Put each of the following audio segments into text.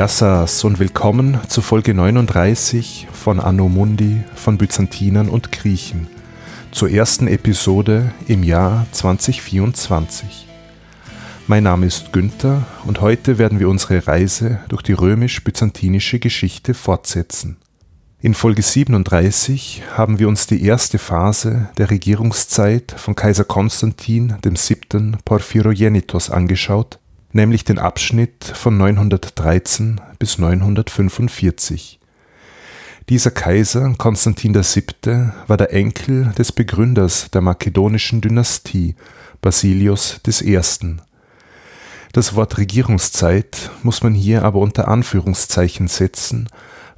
Yassas und willkommen zu Folge 39 von Anno Mundi von Byzantinern und Griechen, zur ersten Episode im Jahr 2024. Mein Name ist Günther und heute werden wir unsere Reise durch die römisch-byzantinische Geschichte fortsetzen. In Folge 37 haben wir uns die erste Phase der Regierungszeit von Kaiser Konstantin VII. Porphyrogenitos angeschaut nämlich den Abschnitt von 913 bis 945. Dieser Kaiser Konstantin VII. war der Enkel des Begründers der makedonischen Dynastie Basilius I. Das Wort Regierungszeit muss man hier aber unter Anführungszeichen setzen,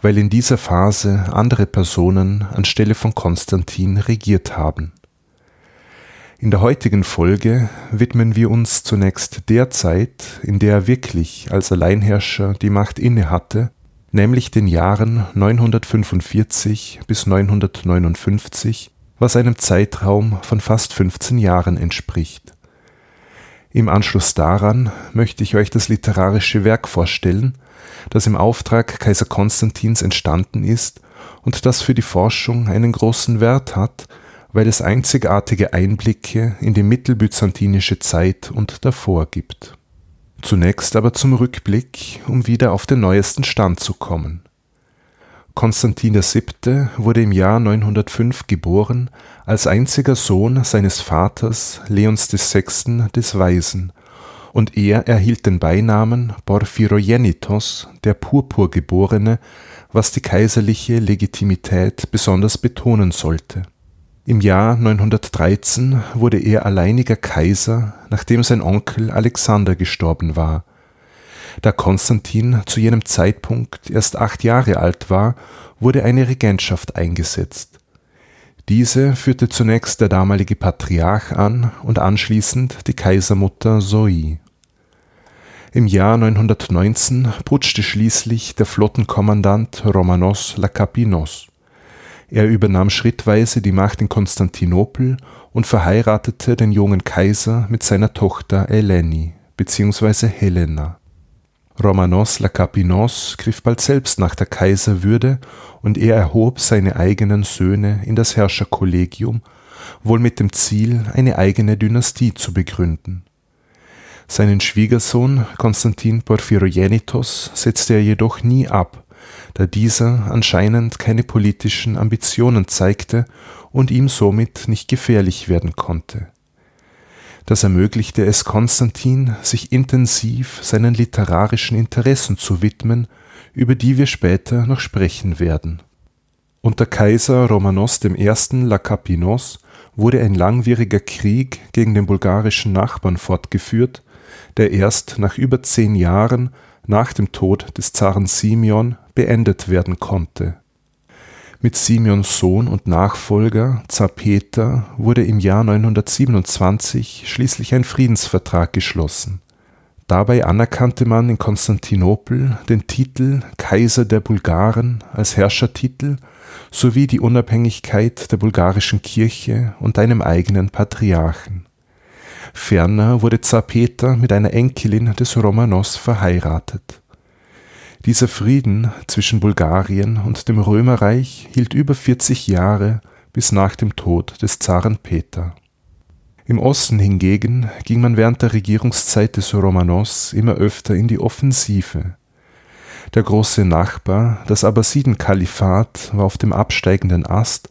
weil in dieser Phase andere Personen anstelle von Konstantin regiert haben in der heutigen Folge widmen wir uns zunächst der Zeit, in der er wirklich als Alleinherrscher die Macht innehatte, nämlich den Jahren 945 bis 959, was einem Zeitraum von fast 15 Jahren entspricht. Im Anschluss daran möchte ich euch das literarische Werk vorstellen, das im Auftrag Kaiser Konstantins entstanden ist und das für die Forschung einen großen Wert hat, weil es einzigartige Einblicke in die mittelbyzantinische Zeit und davor gibt. Zunächst aber zum Rückblick, um wieder auf den neuesten Stand zu kommen. Konstantin VII. wurde im Jahr 905 geboren als einziger Sohn seines Vaters Leons VI. des Weisen, und er erhielt den Beinamen Porphyrogenitos, der Purpurgeborene, was die kaiserliche Legitimität besonders betonen sollte im Jahr 913 wurde er alleiniger Kaiser, nachdem sein Onkel Alexander gestorben war. Da Konstantin zu jenem Zeitpunkt erst acht Jahre alt war, wurde eine Regentschaft eingesetzt. Diese führte zunächst der damalige Patriarch an und anschließend die Kaisermutter Zoe. Im Jahr 919 putschte schließlich der Flottenkommandant Romanos Lakapinos. Er übernahm schrittweise die Macht in Konstantinopel und verheiratete den jungen Kaiser mit seiner Tochter Eleni bzw. Helena. Romanos Lakapinos griff bald selbst nach der Kaiserwürde und er erhob seine eigenen Söhne in das Herrscherkollegium, wohl mit dem Ziel, eine eigene Dynastie zu begründen. Seinen Schwiegersohn Konstantin Porphyrogenitos setzte er jedoch nie ab da dieser anscheinend keine politischen Ambitionen zeigte und ihm somit nicht gefährlich werden konnte. Das ermöglichte es Konstantin, sich intensiv seinen literarischen Interessen zu widmen, über die wir später noch sprechen werden. Unter Kaiser Romanos I. Lakapinos wurde ein langwieriger Krieg gegen den bulgarischen Nachbarn fortgeführt, der erst nach über zehn Jahren nach dem Tod des Zaren Simeon beendet werden konnte. Mit Simeons Sohn und Nachfolger Zar Peter wurde im Jahr 927 schließlich ein Friedensvertrag geschlossen. Dabei anerkannte man in Konstantinopel den Titel Kaiser der Bulgaren als Herrschertitel sowie die Unabhängigkeit der bulgarischen Kirche und einem eigenen Patriarchen. Ferner wurde Zar Peter mit einer Enkelin des Romanos verheiratet. Dieser Frieden zwischen Bulgarien und dem Römerreich hielt über 40 Jahre bis nach dem Tod des Zaren Peter. Im Osten hingegen ging man während der Regierungszeit des Romanos immer öfter in die Offensive. Der große Nachbar, das Abbasidenkalifat, war auf dem absteigenden Ast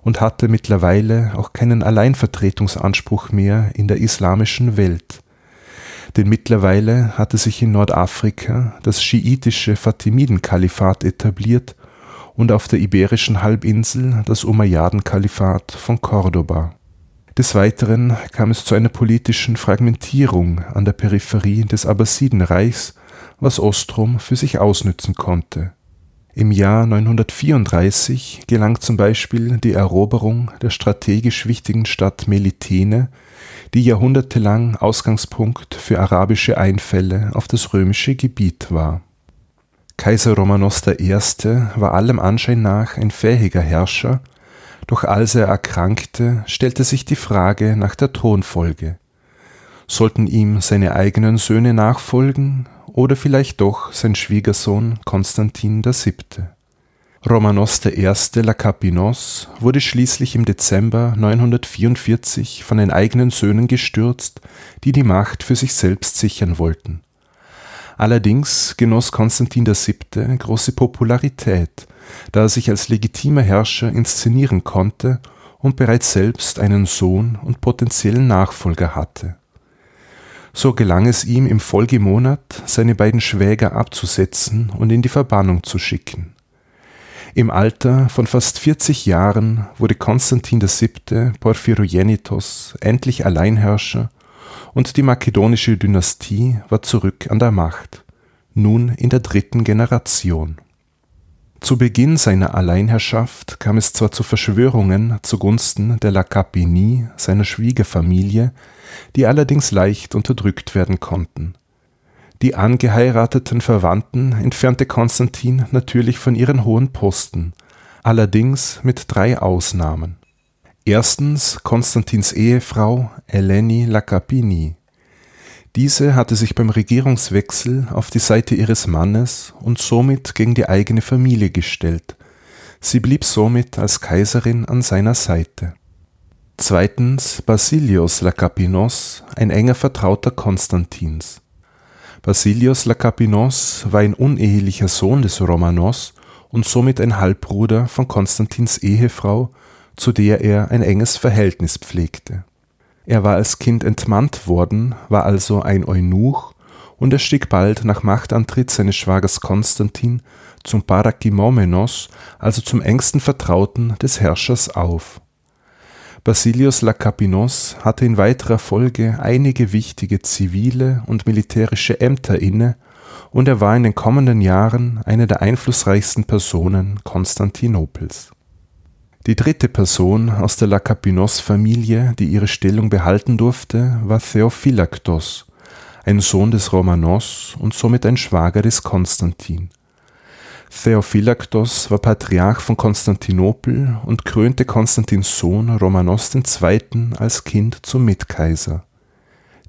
und hatte mittlerweile auch keinen Alleinvertretungsanspruch mehr in der islamischen Welt denn mittlerweile hatte sich in Nordafrika das schiitische Fatimiden-Kalifat etabliert und auf der iberischen Halbinsel das Umayyaden-Kalifat von Cordoba. Des Weiteren kam es zu einer politischen Fragmentierung an der Peripherie des Abbasidenreichs, was Ostrom für sich ausnützen konnte. Im Jahr 934 gelang zum Beispiel die Eroberung der strategisch wichtigen Stadt Melitene die jahrhundertelang Ausgangspunkt für arabische Einfälle auf das römische Gebiet war. Kaiser Romanos I. war allem Anschein nach ein fähiger Herrscher, doch als er erkrankte, stellte sich die Frage nach der Thronfolge. Sollten ihm seine eigenen Söhne nachfolgen oder vielleicht doch sein Schwiegersohn Konstantin VII.? Romanos I. Lakapinos wurde schließlich im Dezember 944 von den eigenen Söhnen gestürzt, die die Macht für sich selbst sichern wollten. Allerdings genoss Konstantin VII. große Popularität, da er sich als legitimer Herrscher inszenieren konnte und bereits selbst einen Sohn und potenziellen Nachfolger hatte. So gelang es ihm im Folgemonat, seine beiden Schwäger abzusetzen und in die Verbannung zu schicken im Alter von fast 40 Jahren wurde Konstantin VII. Porphyrogenitos endlich Alleinherrscher und die makedonische Dynastie war zurück an der Macht, nun in der dritten Generation. Zu Beginn seiner Alleinherrschaft kam es zwar zu Verschwörungen zugunsten der Lakapinie, seiner Schwiegerfamilie, die allerdings leicht unterdrückt werden konnten die angeheirateten Verwandten entfernte Konstantin natürlich von ihren hohen Posten, allerdings mit drei Ausnahmen. Erstens Konstantins Ehefrau Eleni Lakapini. Diese hatte sich beim Regierungswechsel auf die Seite ihres Mannes und somit gegen die eigene Familie gestellt. Sie blieb somit als Kaiserin an seiner Seite. Zweitens Basilios Lakapinos, ein enger Vertrauter Konstantins. Basilios Lakapinos war ein unehelicher Sohn des Romanos und somit ein Halbbruder von Konstantins Ehefrau, zu der er ein enges Verhältnis pflegte. Er war als Kind entmannt worden, war also ein Eunuch und er stieg bald nach Machtantritt seines Schwagers Konstantin zum Parakimomenos, also zum engsten Vertrauten des Herrschers auf Basilios Lakapinos hatte in weiterer Folge einige wichtige zivile und militärische Ämter inne und er war in den kommenden Jahren eine der einflussreichsten Personen Konstantinopels. Die dritte Person aus der Lakapinos-Familie, die ihre Stellung behalten durfte, war Theophylaktos, ein Sohn des Romanos und somit ein Schwager des Konstantin Theophylaktos war Patriarch von Konstantinopel und krönte Konstantins Sohn Romanos II. als Kind zum Mitkaiser.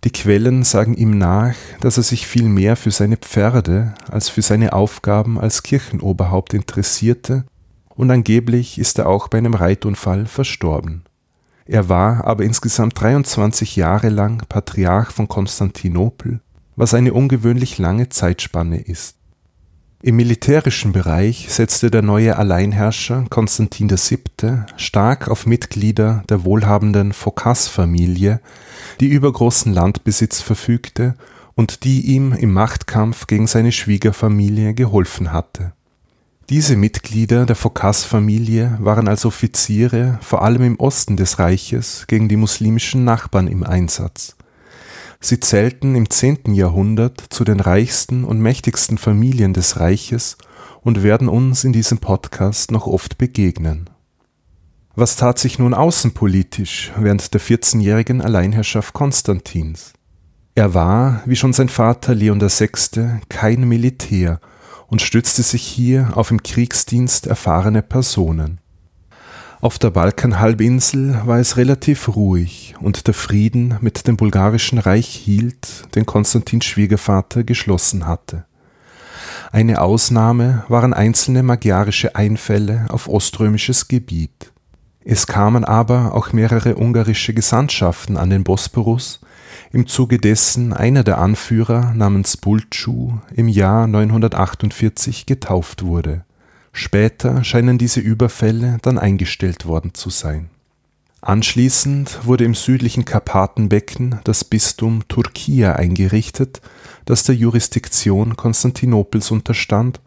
Die Quellen sagen ihm nach, dass er sich viel mehr für seine Pferde als für seine Aufgaben als Kirchenoberhaupt interessierte, und angeblich ist er auch bei einem Reitunfall verstorben. Er war aber insgesamt 23 Jahre lang Patriarch von Konstantinopel, was eine ungewöhnlich lange Zeitspanne ist. Im militärischen Bereich setzte der neue Alleinherrscher Konstantin VII. stark auf Mitglieder der wohlhabenden Phocas-Familie, die über großen Landbesitz verfügte und die ihm im Machtkampf gegen seine Schwiegerfamilie geholfen hatte. Diese Mitglieder der Phocas-Familie waren als Offiziere vor allem im Osten des Reiches gegen die muslimischen Nachbarn im Einsatz Sie zählten im 10. Jahrhundert zu den reichsten und mächtigsten Familien des Reiches und werden uns in diesem Podcast noch oft begegnen. Was tat sich nun außenpolitisch während der 14-jährigen Alleinherrschaft Konstantins? Er war, wie schon sein Vater Leon VI., kein Militär und stützte sich hier auf im Kriegsdienst erfahrene Personen. Auf der Balkanhalbinsel war es relativ ruhig und der Frieden mit dem bulgarischen Reich hielt, den Konstantins Schwiegervater geschlossen hatte. Eine Ausnahme waren einzelne magyarische Einfälle auf oströmisches Gebiet. Es kamen aber auch mehrere ungarische Gesandtschaften an den Bosporus, im Zuge dessen einer der Anführer namens Bultschu im Jahr 948 getauft wurde Später scheinen diese Überfälle dann eingestellt worden zu sein. Anschließend wurde im südlichen Karpatenbecken das Bistum Turkia eingerichtet, das der Jurisdiktion Konstantinopels unterstand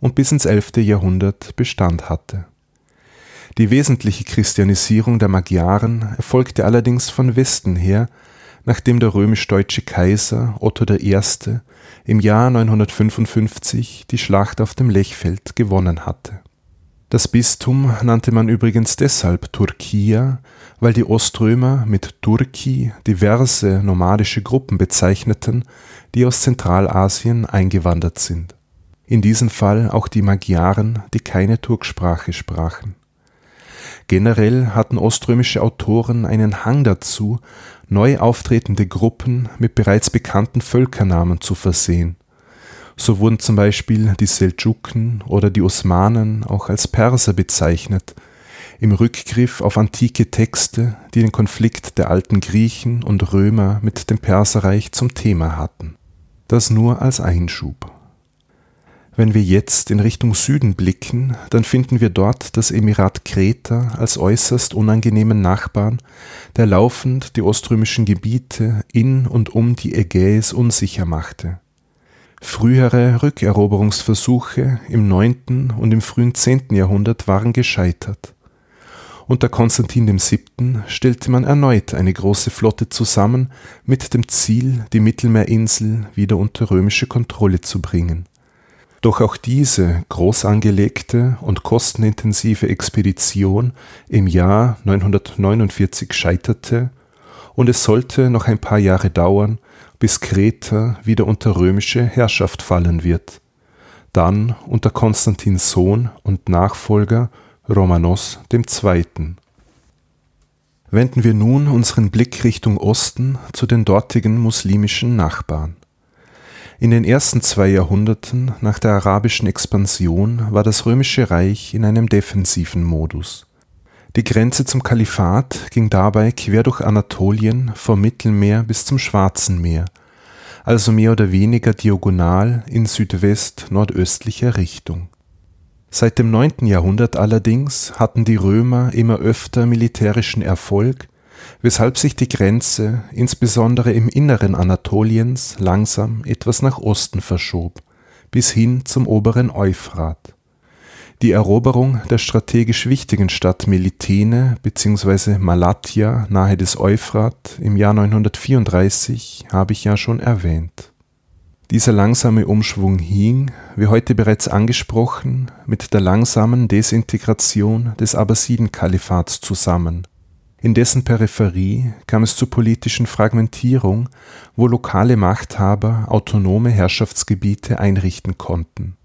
und bis ins 11. Jahrhundert Bestand hatte. Die wesentliche Christianisierung der Magyaren erfolgte allerdings von Westen her, nachdem der römisch-deutsche Kaiser Otto I im Jahr 955 die Schlacht auf dem Lechfeld gewonnen hatte. Das Bistum nannte man übrigens deshalb Turkia, weil die Oströmer mit Turki diverse nomadische Gruppen bezeichneten, die aus Zentralasien eingewandert sind. In diesem Fall auch die Magyaren, die keine Turksprache sprachen. Generell hatten oströmische Autoren einen Hang dazu, neu auftretende Gruppen mit bereits bekannten Völkernamen zu versehen. So wurden zum Beispiel die Seldschuken oder die Osmanen auch als Perser bezeichnet, im Rückgriff auf antike Texte, die den Konflikt der alten Griechen und Römer mit dem Perserreich zum Thema hatten. Das nur als Einschub. Wenn wir jetzt in Richtung Süden blicken, dann finden wir dort das Emirat Kreta als äußerst unangenehmen Nachbarn, der laufend die oströmischen Gebiete in und um die Ägäis unsicher machte. Frühere Rückeroberungsversuche im 9. und im frühen 10. Jahrhundert waren gescheitert. Unter Konstantin VII. stellte man erneut eine große Flotte zusammen mit dem Ziel, die Mittelmeerinsel wieder unter römische Kontrolle zu bringen. Doch auch diese groß angelegte und kostenintensive Expedition im Jahr 949 scheiterte und es sollte noch ein paar Jahre dauern, bis Kreta wieder unter römische Herrschaft fallen wird, dann unter Konstantins Sohn und Nachfolger Romanos II. Wenden wir nun unseren Blick Richtung Osten zu den dortigen muslimischen Nachbarn. In den ersten zwei Jahrhunderten nach der arabischen Expansion war das römische Reich in einem defensiven Modus. Die Grenze zum Kalifat ging dabei quer durch Anatolien vom Mittelmeer bis zum Schwarzen Meer, also mehr oder weniger diagonal in südwest-nordöstlicher Richtung. Seit dem 9. Jahrhundert allerdings hatten die Römer immer öfter militärischen Erfolg weshalb sich die Grenze insbesondere im Inneren Anatoliens langsam etwas nach Osten verschob, bis hin zum oberen Euphrat. Die Eroberung der strategisch wichtigen Stadt Melitene bzw. Malatya nahe des Euphrat im Jahr 934 habe ich ja schon erwähnt. Dieser langsame Umschwung hing, wie heute bereits angesprochen, mit der langsamen Desintegration des Abbasiden-Kalifats zusammen in dessen Peripherie kam es zur politischen Fragmentierung, wo lokale Machthaber autonome Herrschaftsgebiete einrichten konnten.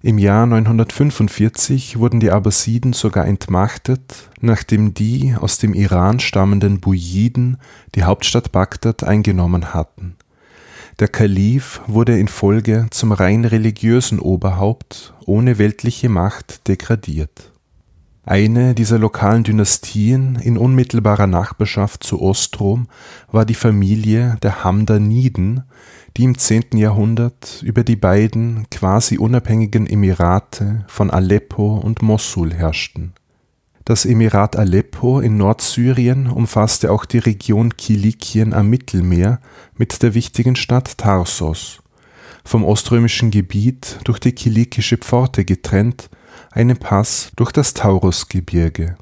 Im Jahr 945 wurden die Abbasiden sogar entmachtet, nachdem die aus dem Iran stammenden Buyiden die Hauptstadt Bagdad eingenommen hatten. Der Kalif wurde in Folge zum rein religiösen Oberhaupt ohne weltliche Macht degradiert eine dieser lokalen Dynastien in unmittelbarer Nachbarschaft zu Ostrom war die Familie der Hamdaniden, die im 10. Jahrhundert über die beiden quasi unabhängigen Emirate von Aleppo und Mossul herrschten. Das Emirat Aleppo in Nordsyrien umfasste auch die Region Kilikien am Mittelmeer mit der wichtigen Stadt Tarsos. Vom oströmischen Gebiet durch die Kilikische Pforte getrennt einem Pass durch das Taurusgebirge.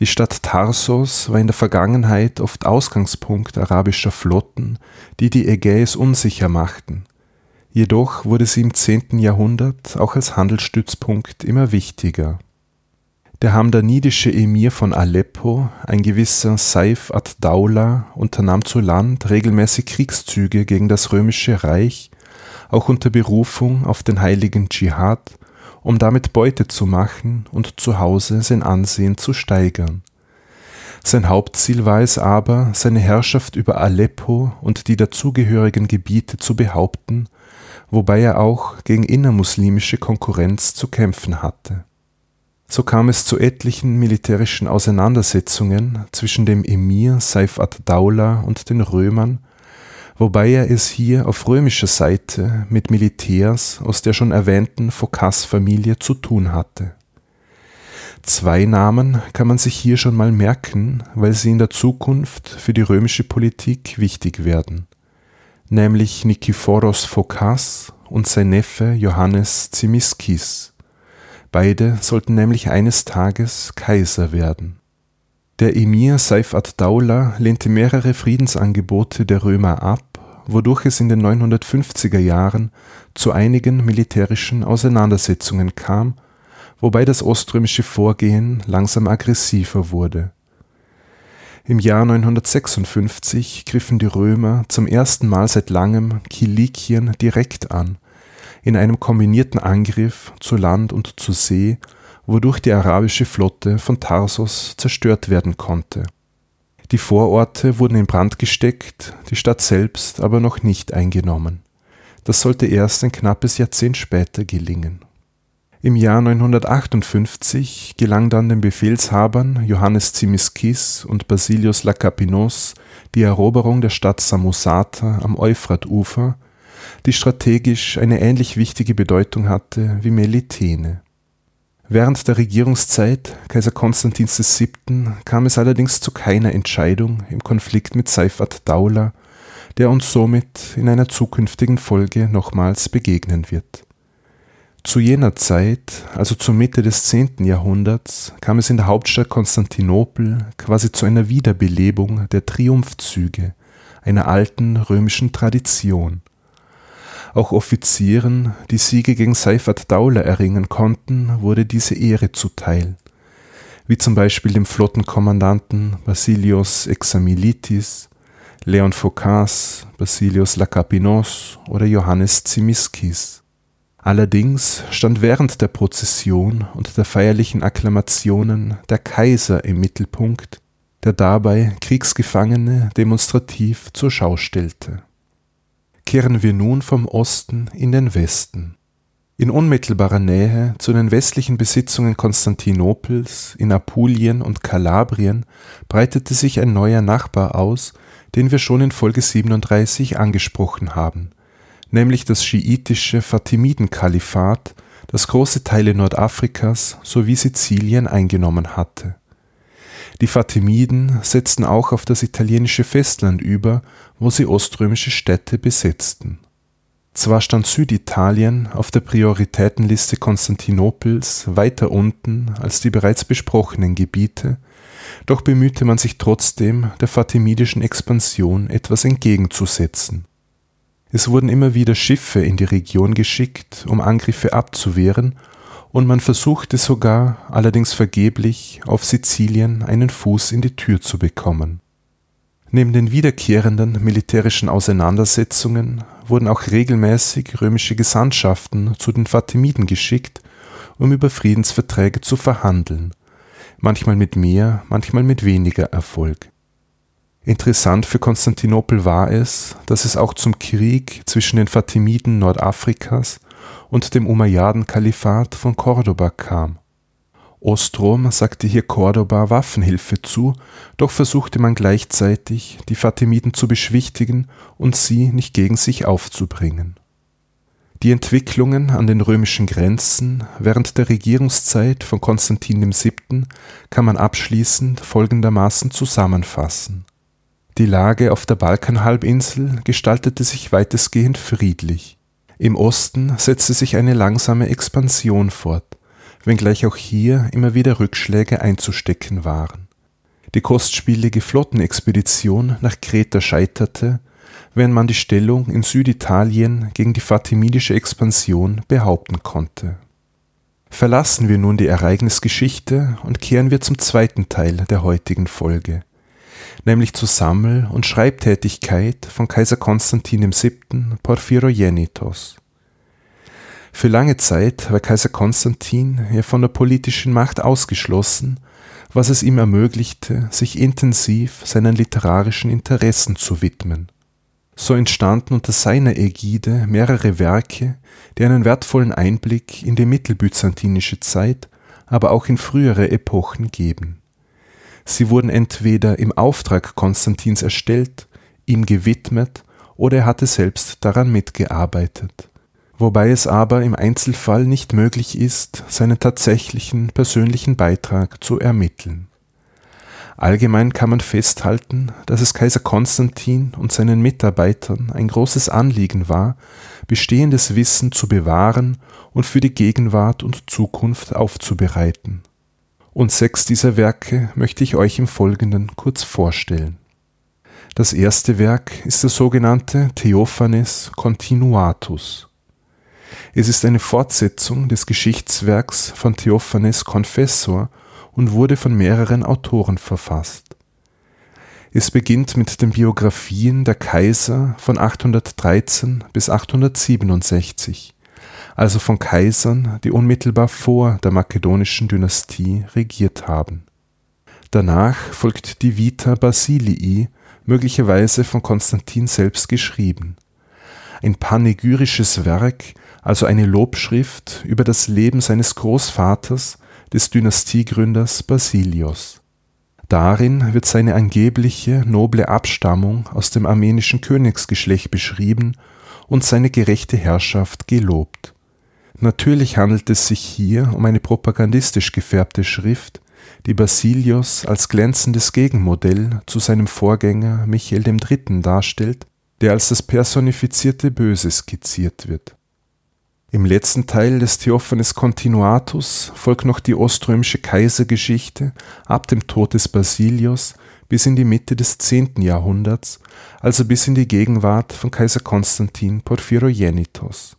Die Stadt Tarsos war in der Vergangenheit oft Ausgangspunkt arabischer Flotten, die die Ägäis unsicher machten. Jedoch wurde sie im 10. Jahrhundert auch als Handelsstützpunkt immer wichtiger. Der hamdanidische Emir von Aleppo, ein gewisser Saif ad-Daula, unternahm zu Land regelmäßig Kriegszüge gegen das römische Reich, auch unter Berufung auf den heiligen Dschihad um damit Beute zu machen und zu Hause sein Ansehen zu steigern. Sein Hauptziel war es aber, seine Herrschaft über Aleppo und die dazugehörigen Gebiete zu behaupten, wobei er auch gegen innermuslimische Konkurrenz zu kämpfen hatte. So kam es zu etlichen militärischen Auseinandersetzungen zwischen dem Emir Saif ad-Daula und den Römern wobei er es hier auf römischer Seite mit Militärs aus der schon erwähnten Phocas-Familie zu tun hatte. Zwei Namen kann man sich hier schon mal merken, weil sie in der Zukunft für die römische Politik wichtig werden, nämlich Nikephoros Phocas und sein Neffe Johannes Zimiskis. Beide sollten nämlich eines Tages Kaiser werden. Der Emir Saif ad-Daula lehnte mehrere Friedensangebote der Römer ab wodurch es in den 950er Jahren zu einigen militärischen Auseinandersetzungen kam, wobei das oströmische Vorgehen langsam aggressiver wurde. Im Jahr 956 griffen die Römer zum ersten Mal seit langem Kilikien direkt an, in einem kombinierten Angriff zu Land und zu See, wodurch die arabische Flotte von Tarsos zerstört werden konnte Die Vororte wurden in Brand gesteckt, die Stadt selbst aber noch nicht eingenommen. Das sollte erst ein knappes Jahrzehnt später gelingen. Im Jahr 958 gelang dann den Befehlshabern Johannes Zimiscis und Basilius Lakapinos die Eroberung der Stadt Samosata am Euphratufer, die strategisch eine ähnlich wichtige Bedeutung hatte wie Melitene. Während der Regierungszeit Kaiser Konstantins VII. kam es allerdings zu keiner Entscheidung im Konflikt mit Seifert Daulah, der uns somit in einer zukünftigen Folge nochmals begegnen wird zu jener Zeit, also zur Mitte des 10. Jahrhunderts, kam es in der Hauptstadt Konstantinopel quasi zu einer Wiederbelebung der Triumphzüge einer alten römischen Tradition. Auch Offizieren, die Siege gegen Seifert Daulah erringen konnten, wurde diese Ehre zuteil, wie zum Beispiel dem Flottenkommandanten Basilios Examilitis, Leon Phocas, Basilios Lakapinos oder Johannes Zimiskis. Allerdings stand während der Prozession und der feierlichen Akklamationen der Kaiser im Mittelpunkt, der dabei Kriegsgefangene demonstrativ zur Schau stellte. Kehren wir nun vom Osten in den Westen. In unmittelbarer Nähe zu den westlichen Besitzungen Konstantinopels in Apulien und Kalabrien breitete sich ein neuer Nachbar aus, den wir schon in Folge 37 angesprochen haben, nämlich das schiitische Fatimiden-Kalifat, das große Teile Nordafrikas sowie Sizilien eingenommen hatte. Die Fatimiden setzten auch auf das italienische Festland über, wo sie oströmische Städte besetzten. Zwar stand Süditalien auf der Prioritätenliste Konstantinopels weiter unten als die bereits besprochenen Gebiete, doch bemühte man sich trotzdem, der fatimidischen Expansion etwas entgegenzusetzen es wurden immer wieder Schiffe in die Region geschickt, um Angriffe abzuwehren, und man versuchte sogar, allerdings vergeblich, auf Sizilien einen Fuß in die Tür zu bekommen. Neben den wiederkehrenden militärischen Auseinandersetzungen wurden auch regelmäßig römische Gesandtschaften zu den Fatimiden geschickt, um über Friedensverträge zu verhandeln, manchmal mit mehr, manchmal mit weniger Erfolg. Interessant für Konstantinopel war es, dass es auch zum Krieg zwischen den Fatimiden Nordafrikas und dem Umayyaden-Kalifat von Cordoba kam. Ostrom sagte hier Cordoba Waffenhilfe zu, doch versuchte man gleichzeitig, die Fatimiden zu beschwichtigen und sie nicht gegen sich aufzubringen. Die Entwicklungen an den römischen Grenzen während der Regierungszeit von Konstantin VII. kann man abschließend folgendermaßen zusammenfassen die Lage auf der Balkanhalbinsel gestaltete sich weitestgehend friedlich. Im Osten setzte sich eine langsame Expansion fort, wenngleich auch hier immer wieder Rückschläge einzustecken waren. Die kostspielige Flottenexpedition nach Kreta scheiterte, während man die Stellung in Süditalien gegen die fatimidische Expansion behaupten konnte. Verlassen wir nun die Ereignisgeschichte und kehren wir zum zweiten Teil der heutigen Folge nämlich zur Sammel- und Schreibtätigkeit von Kaiser Konstantin VII. Porphyrogenitos. Für lange Zeit war Kaiser Konstantin ja von der politischen Macht ausgeschlossen, was es ihm ermöglichte, sich intensiv seinen literarischen Interessen zu widmen. So entstanden unter seiner Ägide mehrere Werke, die einen wertvollen Einblick in die mittelbyzantinische Zeit, aber auch in frühere Epochen geben. Sie wurden entweder im Auftrag Konstantins erstellt, ihm gewidmet oder er hatte selbst daran mitgearbeitet. Wobei es aber im Einzelfall nicht möglich ist, seinen tatsächlichen persönlichen Beitrag zu ermitteln. Allgemein kann man festhalten, dass es Kaiser Konstantin und seinen Mitarbeitern ein großes Anliegen war, bestehendes Wissen zu bewahren und für die Gegenwart und Zukunft aufzubereiten und sechs dieser Werke möchte ich euch im Folgenden kurz vorstellen. Das erste Werk ist der sogenannte Theophanes Continuatus. Es ist eine Fortsetzung des Geschichtswerks von Theophanes Confessor und wurde von mehreren Autoren verfasst. Es beginnt mit den Biografien der Kaiser von 813 bis 867 also von Kaisern, die unmittelbar vor der makedonischen Dynastie regiert haben. Danach folgt die Vita Basilii, möglicherweise von Konstantin selbst geschrieben. Ein panegyrisches Werk, also eine Lobschrift über das Leben seines Großvaters, des Dynastiegründers Basilios. Darin wird seine angebliche noble Abstammung aus dem armenischen Königsgeschlecht beschrieben und seine gerechte Herrschaft gelobt. Natürlich handelt es sich hier um eine propagandistisch gefärbte Schrift, die Basilios als glänzendes Gegenmodell zu seinem Vorgänger Michael III. darstellt, der als das personifizierte Böse skizziert wird. Im letzten Teil des Theophanes Continuatus folgt noch die oströmische Kaisergeschichte ab dem Tod des Basilios bis in die Mitte des 10. Jahrhunderts, also bis in die Gegenwart von Kaiser Konstantin Porphyrogenitos.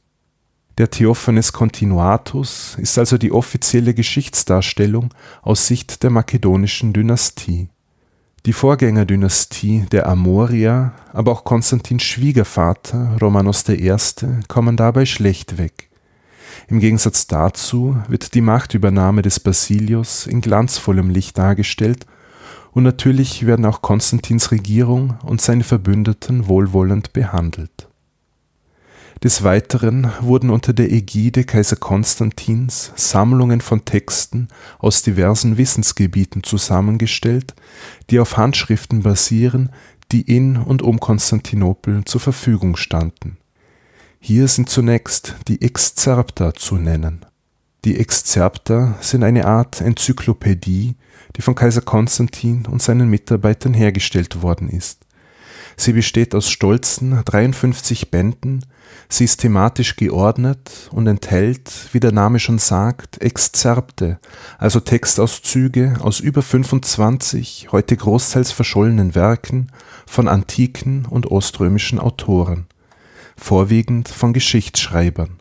Der Theophanes Continuatus ist also die offizielle Geschichtsdarstellung aus Sicht der makedonischen Dynastie. Die Vorgängerdynastie der Amorier, aber auch Konstantins Schwiegervater Romanos I. kommen dabei schlecht weg. Im Gegensatz dazu wird die Machtübernahme des Basilius in glanzvollem Licht dargestellt und natürlich werden auch Konstantins Regierung und seine Verbündeten wohlwollend behandelt des Weiteren wurden unter der Ägide Kaiser Konstantins Sammlungen von Texten aus diversen Wissensgebieten zusammengestellt, die auf Handschriften basieren, die in und um Konstantinopel zur Verfügung standen. Hier sind zunächst die Exzerpta zu nennen. Die Exzerpta sind eine Art Enzyklopädie, die von Kaiser Konstantin und seinen Mitarbeitern hergestellt worden ist. Sie besteht aus stolzen 53 Bänden, systematisch geordnet und enthält, wie der Name schon sagt, Exzerpte, also Textauszüge aus über 25 heute großteils verschollenen Werken von antiken und oströmischen Autoren, vorwiegend von Geschichtsschreibern.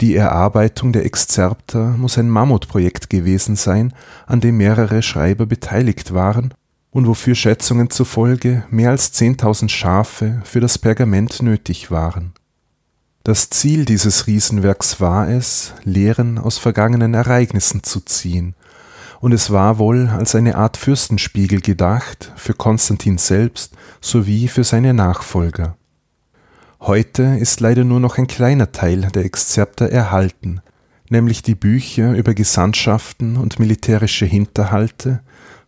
Die Erarbeitung der Exzerpta muss ein Mammutprojekt gewesen sein, an dem mehrere Schreiber beteiligt waren und wofür Schätzungen zufolge mehr als 10.000 Schafe für das Pergament nötig waren. Das Ziel dieses Riesenwerks war es, Lehren aus vergangenen Ereignissen zu ziehen, und es war wohl als eine Art Fürstenspiegel gedacht für Konstantin selbst sowie für seine Nachfolger. Heute ist leider nur noch ein kleiner Teil der Exzerpta erhalten, nämlich die Bücher über Gesandtschaften und militärische Hinterhalte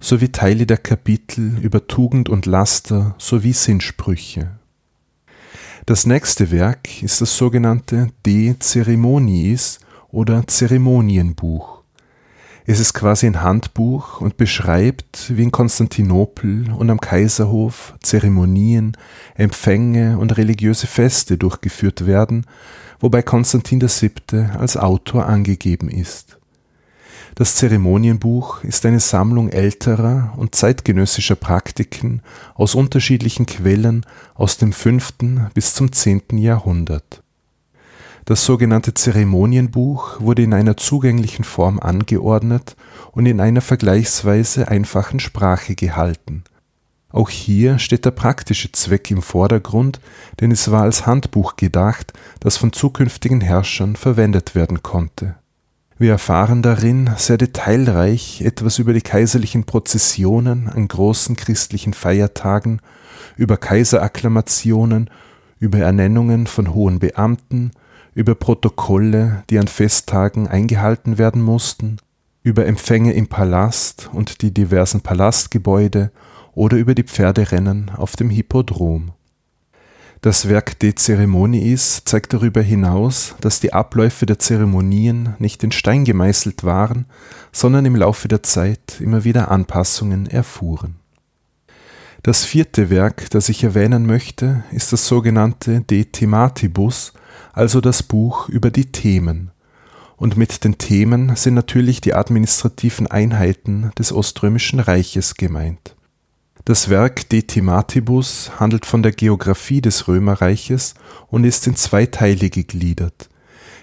sowie Teile der Kapitel über Tugend und Laster sowie Sinnsprüche. Das nächste Werk ist das sogenannte De Ceremoniis oder Zeremonienbuch. Es ist quasi ein Handbuch und beschreibt, wie in Konstantinopel und am Kaiserhof Zeremonien, Empfänge und religiöse Feste durchgeführt werden, wobei Konstantin VII. als Autor angegeben ist. Das Zeremonienbuch ist eine Sammlung älterer und zeitgenössischer Praktiken aus unterschiedlichen Quellen aus dem 5. bis zum 10. Jahrhundert. Das sogenannte Zeremonienbuch wurde in einer zugänglichen Form angeordnet und in einer vergleichsweise einfachen Sprache gehalten. Auch hier steht der praktische Zweck im Vordergrund, denn es war als Handbuch gedacht, das von zukünftigen Herrschern verwendet werden konnte wir erfahren darin sehr detailreich etwas über die kaiserlichen Prozessionen an großen christlichen Feiertagen, über Kaiserakklamationen, über Ernennungen von hohen Beamten, über Protokolle, die an Festtagen eingehalten werden mussten, über Empfänge im Palast und die diversen Palastgebäude oder über die Pferderennen auf dem Hippodrom das Werk De Ceremoniis zeigt darüber hinaus, dass die Abläufe der Zeremonien nicht in Stein gemeißelt waren, sondern im Laufe der Zeit immer wieder Anpassungen erfuhren. Das vierte Werk, das ich erwähnen möchte, ist das sogenannte De Thematibus, also das Buch über die Themen. Und mit den Themen sind natürlich die administrativen Einheiten des Oströmischen Reiches gemeint das Werk De Thematibus handelt von der Geographie des Römerreiches und ist in zwei Teile gegliedert.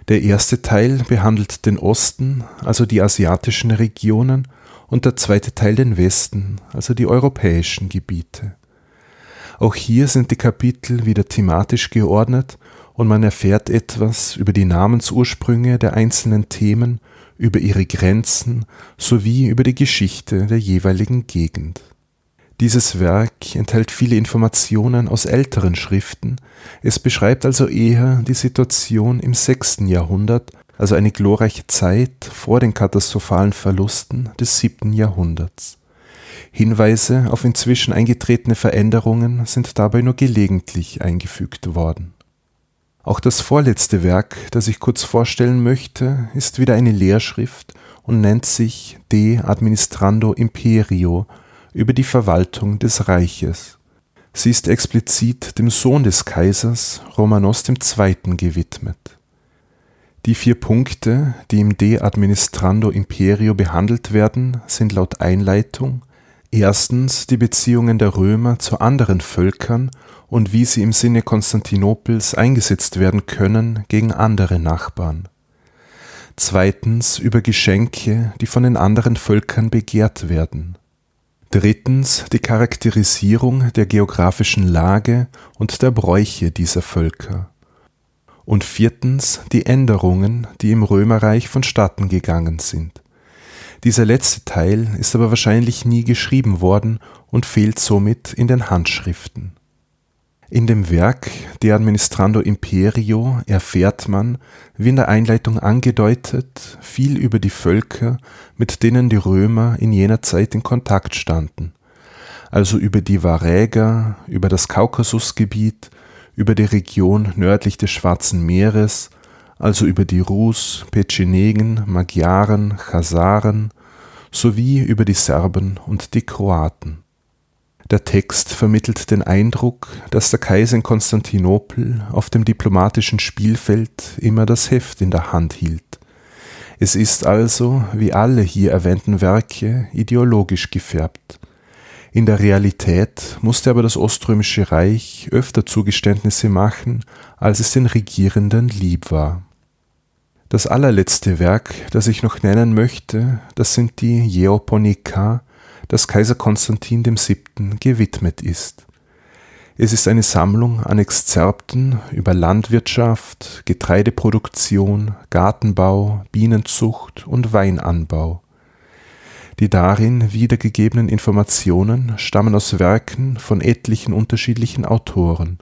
Der erste Teil behandelt den Osten, also die asiatischen Regionen, und der zweite Teil den Westen, also die europäischen Gebiete. Auch hier sind die Kapitel wieder thematisch geordnet und man erfährt etwas über die Namensursprünge der einzelnen Themen, über ihre Grenzen sowie über die Geschichte der jeweiligen Gegend. Dieses Werk enthält viele Informationen aus älteren Schriften, es beschreibt also eher die Situation im sechsten Jahrhundert, also eine glorreiche Zeit vor den katastrophalen Verlusten des siebten Jahrhunderts. Hinweise auf inzwischen eingetretene Veränderungen sind dabei nur gelegentlich eingefügt worden. Auch das vorletzte Werk, das ich kurz vorstellen möchte, ist wieder eine Lehrschrift und nennt sich De Administrando Imperio über die Verwaltung des Reiches. Sie ist explizit dem Sohn des Kaisers Romanos II. gewidmet. Die vier Punkte, die im De Administrando Imperio behandelt werden, sind laut Einleitung erstens die Beziehungen der Römer zu anderen Völkern und wie sie im Sinne Konstantinopels eingesetzt werden können gegen andere Nachbarn. Zweitens über Geschenke, die von den anderen Völkern begehrt werden. Drittens die Charakterisierung der geografischen Lage und der Bräuche dieser Völker. Und viertens die Änderungen, die im Römerreich vonstatten gegangen sind. Dieser letzte Teil ist aber wahrscheinlich nie geschrieben worden und fehlt somit in den Handschriften. In dem Werk De Administrando Imperio erfährt man, wie in der Einleitung angedeutet, viel über die Völker, mit denen die Römer in jener Zeit in Kontakt standen, also über die Varäger, über das Kaukasusgebiet, über die Region nördlich des Schwarzen Meeres, also über die Rus, Petschenegen, Magyaren, Chasaren sowie über die Serben und die Kroaten. Der Text vermittelt den Eindruck, dass der Kaiser in Konstantinopel auf dem diplomatischen Spielfeld immer das Heft in der Hand hielt. Es ist also, wie alle hier erwähnten Werke, ideologisch gefärbt. In der Realität musste aber das Oströmische Reich öfter Zugeständnisse machen, als es den Regierenden lieb war. Das allerletzte Werk, das ich noch nennen möchte, das sind die Jeoponika, das Kaiser Konstantin VII. gewidmet ist. Es ist eine Sammlung an Exzerpten über Landwirtschaft, Getreideproduktion, Gartenbau, Bienenzucht und Weinanbau. Die darin wiedergegebenen Informationen stammen aus Werken von etlichen unterschiedlichen Autoren.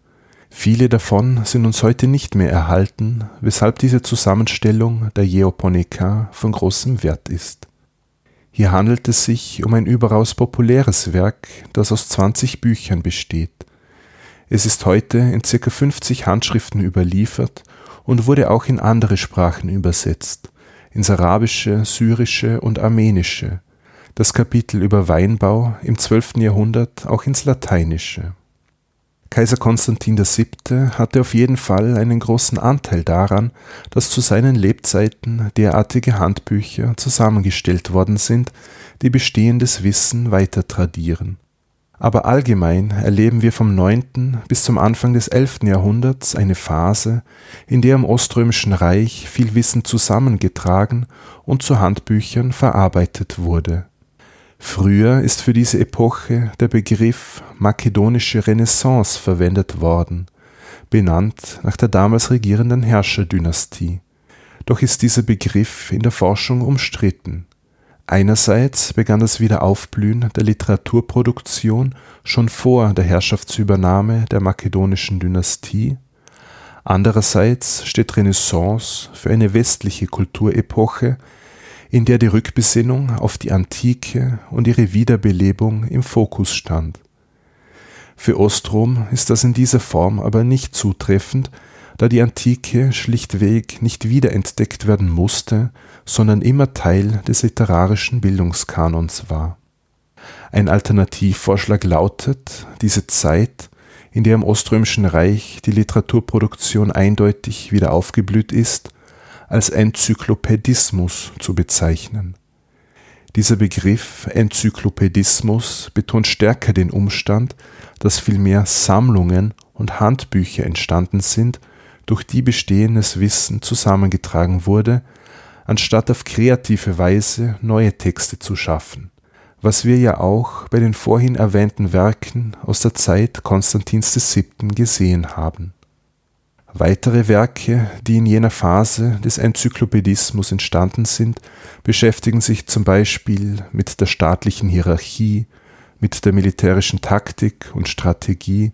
Viele davon sind uns heute nicht mehr erhalten, weshalb diese Zusammenstellung der Jeoponika von großem Wert ist. Hier handelt es sich um ein überaus populäres Werk, das aus 20 Büchern besteht. Es ist heute in ca. 50 Handschriften überliefert und wurde auch in andere Sprachen übersetzt, ins Arabische, Syrische und Armenische, das Kapitel über Weinbau im 12. Jahrhundert auch ins Lateinische. Kaiser Konstantin VII. hatte auf jeden Fall einen großen Anteil daran, dass zu seinen Lebzeiten derartige Handbücher zusammengestellt worden sind, die bestehendes Wissen weiter tradieren. Aber allgemein erleben wir vom 9. bis zum Anfang des 11. Jahrhunderts eine Phase, in der im Oströmischen Reich viel Wissen zusammengetragen und zu Handbüchern verarbeitet wurde Früher ist für diese Epoche der Begriff makedonische Renaissance verwendet worden, benannt nach der damals regierenden Herrscherdynastie. Doch ist dieser Begriff in der Forschung umstritten. Einerseits begann das Wiederaufblühen der Literaturproduktion schon vor der Herrschaftsübernahme der makedonischen Dynastie, andererseits steht Renaissance für eine westliche Kulturepoche in der die Rückbesinnung auf die Antike und ihre Wiederbelebung im Fokus stand. Für Ostrom ist das in dieser Form aber nicht zutreffend, da die Antike schlichtweg nicht wiederentdeckt werden musste, sondern immer Teil des literarischen Bildungskanons war. Ein Alternativvorschlag lautet, diese Zeit, in der im Oströmischen Reich die Literaturproduktion eindeutig wieder aufgeblüht ist, als Enzyklopädismus zu bezeichnen. Dieser Begriff Enzyklopädismus betont stärker den Umstand, dass vielmehr Sammlungen und Handbücher entstanden sind, durch die bestehendes Wissen zusammengetragen wurde, anstatt auf kreative Weise neue Texte zu schaffen, was wir ja auch bei den vorhin erwähnten Werken aus der Zeit Konstantins VII. gesehen haben Weitere Werke, die in jener Phase des Enzyklopädismus entstanden sind, beschäftigen sich zum Beispiel mit der staatlichen Hierarchie, mit der militärischen Taktik und Strategie,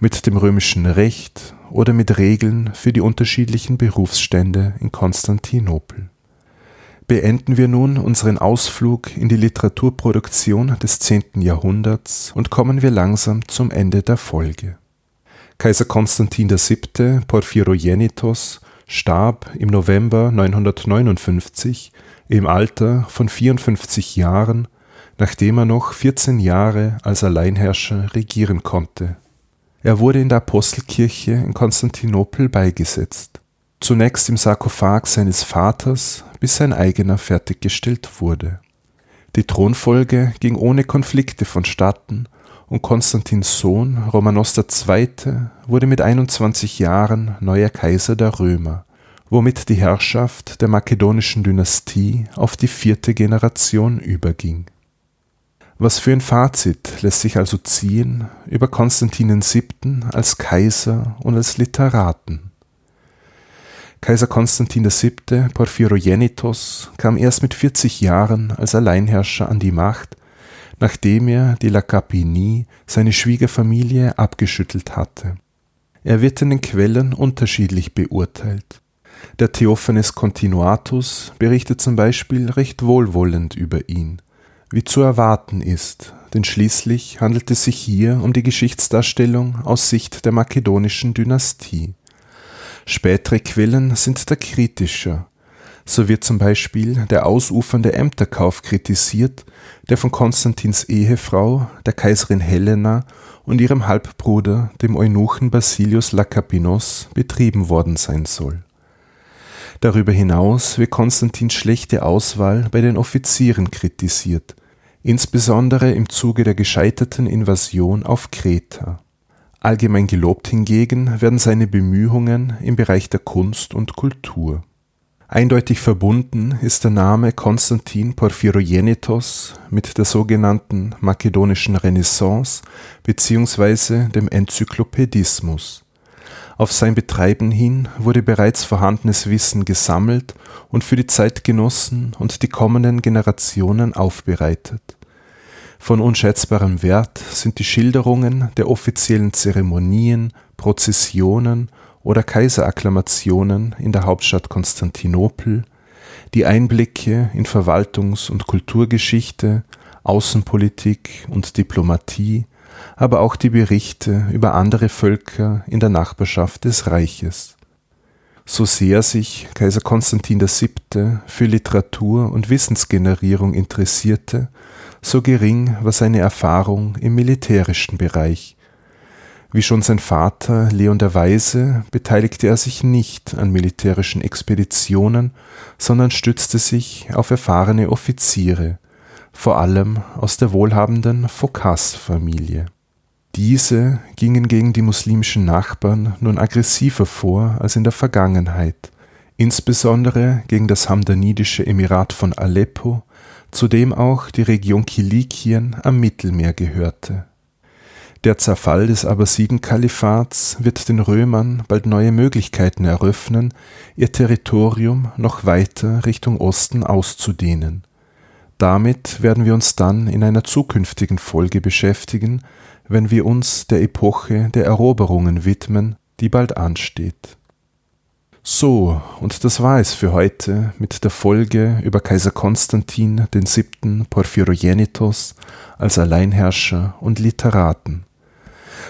mit dem römischen Recht oder mit Regeln für die unterschiedlichen Berufsstände in Konstantinopel. Beenden wir nun unseren Ausflug in die Literaturproduktion des 10. Jahrhunderts und kommen wir langsam zum Ende der Folge. Kaiser Konstantin VII. Porphyrogenitos starb im November 959 im Alter von 54 Jahren, nachdem er noch 14 Jahre als Alleinherrscher regieren konnte. Er wurde in der Apostelkirche in Konstantinopel beigesetzt, zunächst im Sarkophag seines Vaters, bis sein eigener fertiggestellt wurde. Die Thronfolge ging ohne Konflikte vonstatten und Konstantins Sohn Romanos II. wurde mit 21 Jahren neuer Kaiser der Römer, womit die Herrschaft der makedonischen Dynastie auf die vierte Generation überging. Was für ein Fazit lässt sich also ziehen über Konstantin VII. als Kaiser und als Literaten? Kaiser Konstantin VII. Porphyrogenitos kam erst mit 40 Jahren als Alleinherrscher an die Macht nachdem er die Lacapini, seine Schwiegerfamilie, abgeschüttelt hatte. Er wird in den Quellen unterschiedlich beurteilt. Der Theophanes Continuatus berichtet zum Beispiel recht wohlwollend über ihn, wie zu erwarten ist, denn schließlich handelt es sich hier um die Geschichtsdarstellung aus Sicht der makedonischen Dynastie. Spätere Quellen sind da kritischer so wird zum Beispiel der ausufernde Ämterkauf kritisiert, der von Konstantins Ehefrau, der Kaiserin Helena und ihrem Halbbruder, dem Eunuchen Basilius Lakapinos, betrieben worden sein soll. Darüber hinaus wird Konstantins schlechte Auswahl bei den Offizieren kritisiert, insbesondere im Zuge der gescheiterten Invasion auf Kreta. Allgemein gelobt hingegen werden seine Bemühungen im Bereich der Kunst und Kultur Eindeutig verbunden ist der Name Konstantin Porphyrogenitos mit der sogenannten makedonischen Renaissance bzw. dem Enzyklopädismus. Auf sein Betreiben hin wurde bereits vorhandenes Wissen gesammelt und für die Zeitgenossen und die kommenden Generationen aufbereitet. Von unschätzbarem Wert sind die Schilderungen der offiziellen Zeremonien, Prozessionen oder Kaiserakklamationen in der Hauptstadt Konstantinopel, die Einblicke in Verwaltungs- und Kulturgeschichte, Außenpolitik und Diplomatie, aber auch die Berichte über andere Völker in der Nachbarschaft des Reiches. So sehr sich Kaiser Konstantin VII. für Literatur und Wissensgenerierung interessierte, so gering war seine Erfahrung im militärischen Bereich, wie schon sein Vater Leon der Weise beteiligte er sich nicht an militärischen Expeditionen, sondern stützte sich auf erfahrene Offiziere, vor allem aus der wohlhabenden Phocas-Familie. Diese gingen gegen die muslimischen Nachbarn nun aggressiver vor als in der Vergangenheit, insbesondere gegen das hamdanidische Emirat von Aleppo, zu dem auch die Region Kilikien am Mittelmeer gehörte der Zerfall des Abbasiden-Kalifats wird den Römern bald neue Möglichkeiten eröffnen, ihr Territorium noch weiter Richtung Osten auszudehnen. Damit werden wir uns dann in einer zukünftigen Folge beschäftigen, wenn wir uns der Epoche der Eroberungen widmen, die bald ansteht. So, und das war es für heute mit der Folge über Kaiser Konstantin siebten Porphyrogenitos als Alleinherrscher und Literaten.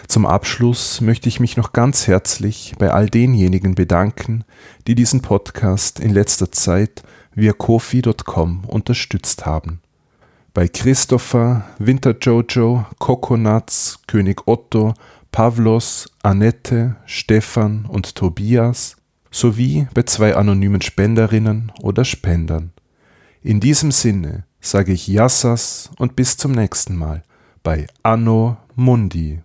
Zum Abschluss möchte ich mich noch ganz herzlich bei all denjenigen bedanken, die diesen Podcast in letzter Zeit via kofi.com unterstützt haben. Bei Christopher, Winter Jojo, Coconuts, König Otto, Pavlos, Annette, Stefan und Tobias sowie bei zwei anonymen Spenderinnen oder Spendern. In diesem Sinne sage ich Yassas und bis zum nächsten Mal bei Anno Mundi.